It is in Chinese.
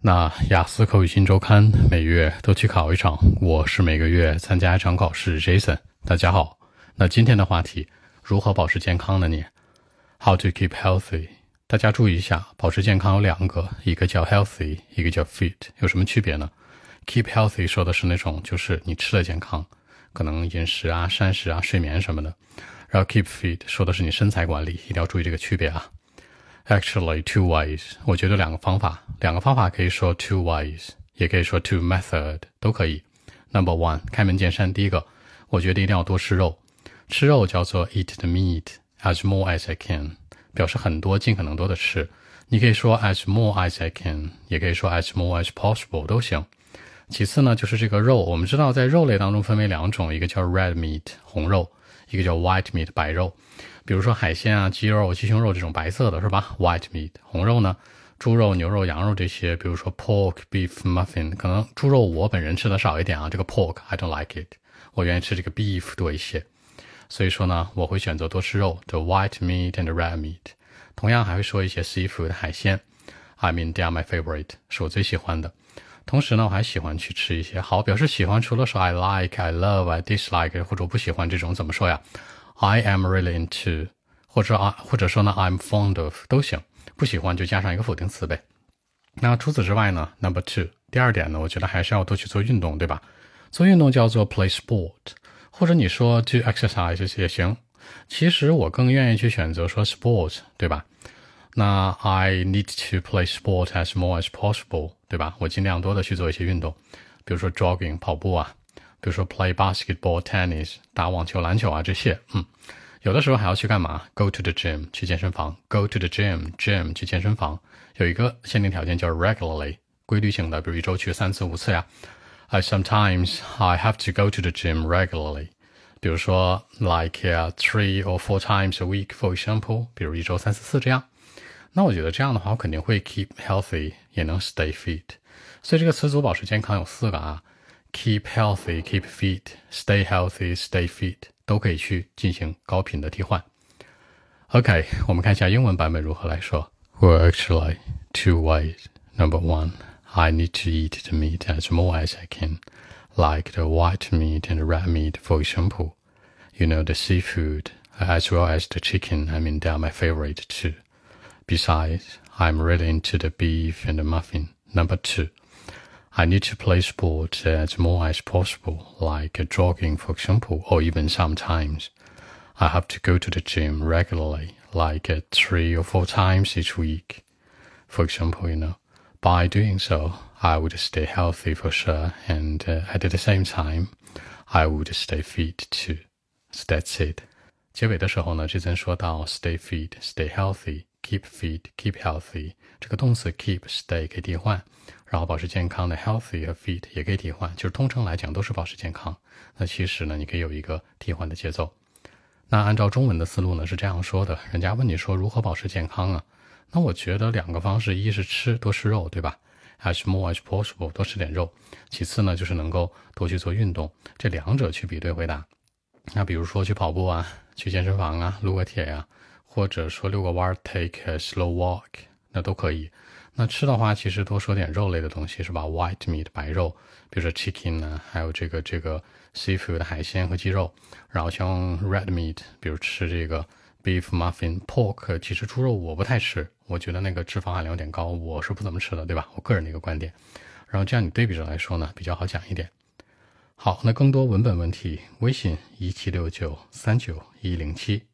那雅思口语新周刊每月都去考一场，我是每个月参加一场考试。Jason，大家好。那今天的话题，如何保持健康呢？你，How to keep healthy？大家注意一下，保持健康有两个，一个叫 healthy，一个叫 fit，有什么区别呢？Keep healthy 说的是那种就是你吃的健康，可能饮食啊、膳食啊、睡眠什么的。然后 keep fit 说的是你身材管理，一定要注意这个区别啊。Actually, two ways. 我觉得两个方法，两个方法可以说 two ways，也可以说 two method，都可以。Number one，开门见山，第一个，我觉得一定要多吃肉。吃肉叫做 eat the meat as more as I can，表示很多，尽可能多的吃。你可以说 as more as I can，也可以说 as more as possible，都行。其次呢，就是这个肉，我们知道在肉类当中分为两种，一个叫 red meat 红肉，一个叫 white meat 白肉。比如说海鲜啊、鸡肉、鸡胸肉这种白色的是吧？White meat，红肉呢，猪肉、牛肉、羊肉这些，比如说 pork、beef、muffin，可能猪肉我本人吃的少一点啊，这个 pork I don't like it，我愿意吃这个 beef 多一些。所以说呢，我会选择多吃肉，the white meat and the red meat。同样还会说一些 seafood 海鲜，I mean they are my favorite，是我最喜欢的。同时呢，我还喜欢去吃一些好，表示喜欢除了说 I like、I love、I dislike 或者我不喜欢这种怎么说呀？I am really into，或者啊，或者说呢，I'm fond of 都行，不喜欢就加上一个否定词呗。那除此之外呢，Number two，第二点呢，我觉得还是要多去做运动，对吧？做运动叫做 play sport，或者你说 to exercise 也行。其实我更愿意去选择说 sport，对吧？那 I need to play sport as more as possible，对吧？我尽量多的去做一些运动，比如说 jogging 跑步啊。比如说 play basketball、tennis 打网球、篮球啊这些，嗯，有的时候还要去干嘛？Go to the gym 去健身房，Go to the gym，gym 去健身房，有一个限定条件叫 regularly 规律性的，比如一周去三次五次呀。I sometimes I have to go to the gym regularly，比如说 like three or four times a week for example，比如一周三四次这样。那我觉得这样的话，我肯定会 keep healthy，也能 stay fit。所以这个词组保持健康有四个啊。 Keep healthy, keep fit, stay healthy, stay fit，都可以去进行高频的替换。OK，我们看一下英文版本如何来说。Well, actually, two ways. Number one, I need to eat the meat as more as I can, like the white meat and red meat, for example. You know, the seafood, as well as the chicken, I mean, they are my favorite too. Besides, I'm really into the beef and the muffin. Number two, I need to play sport as more as possible, like jogging, for example, or even sometimes I have to go to the gym regularly, like three or four times each week. For example, you know, by doing so, I would stay healthy for sure, and uh, at the same time, I would stay fit too. So that's it. 结尾的时候呢，这曾说到 stay fit, stay healthy, keep fit, keep healthy。这个动词 keep、stay 可以替换。然后保持健康的 healthy 和 fit 也可以替换，就是通常来讲都是保持健康。那其实呢，你可以有一个替换的节奏。那按照中文的思路呢，是这样说的：人家问你说如何保持健康啊？那我觉得两个方式，一是吃多吃肉，对吧？As more as possible 多吃点肉。其次呢，就是能够多去做运动。这两者去比对回答。那比如说去跑步啊，去健身房啊，撸个铁呀，或者说遛个弯，take a slow walk，那都可以。那吃的话，其实多说点肉类的东西是吧？White meat 白肉，比如说 chicken 呢，还有这个这个 seafood 的海鲜和鸡肉。然后像 red meat，比如吃这个 beef muffin pork，其实猪肉我不太吃，我觉得那个脂肪含量有点高，我是不怎么吃的，对吧？我个人的一个观点。然后这样你对比着来说呢，比较好讲一点。好，那更多文本问题，微信一七六九三九一零七。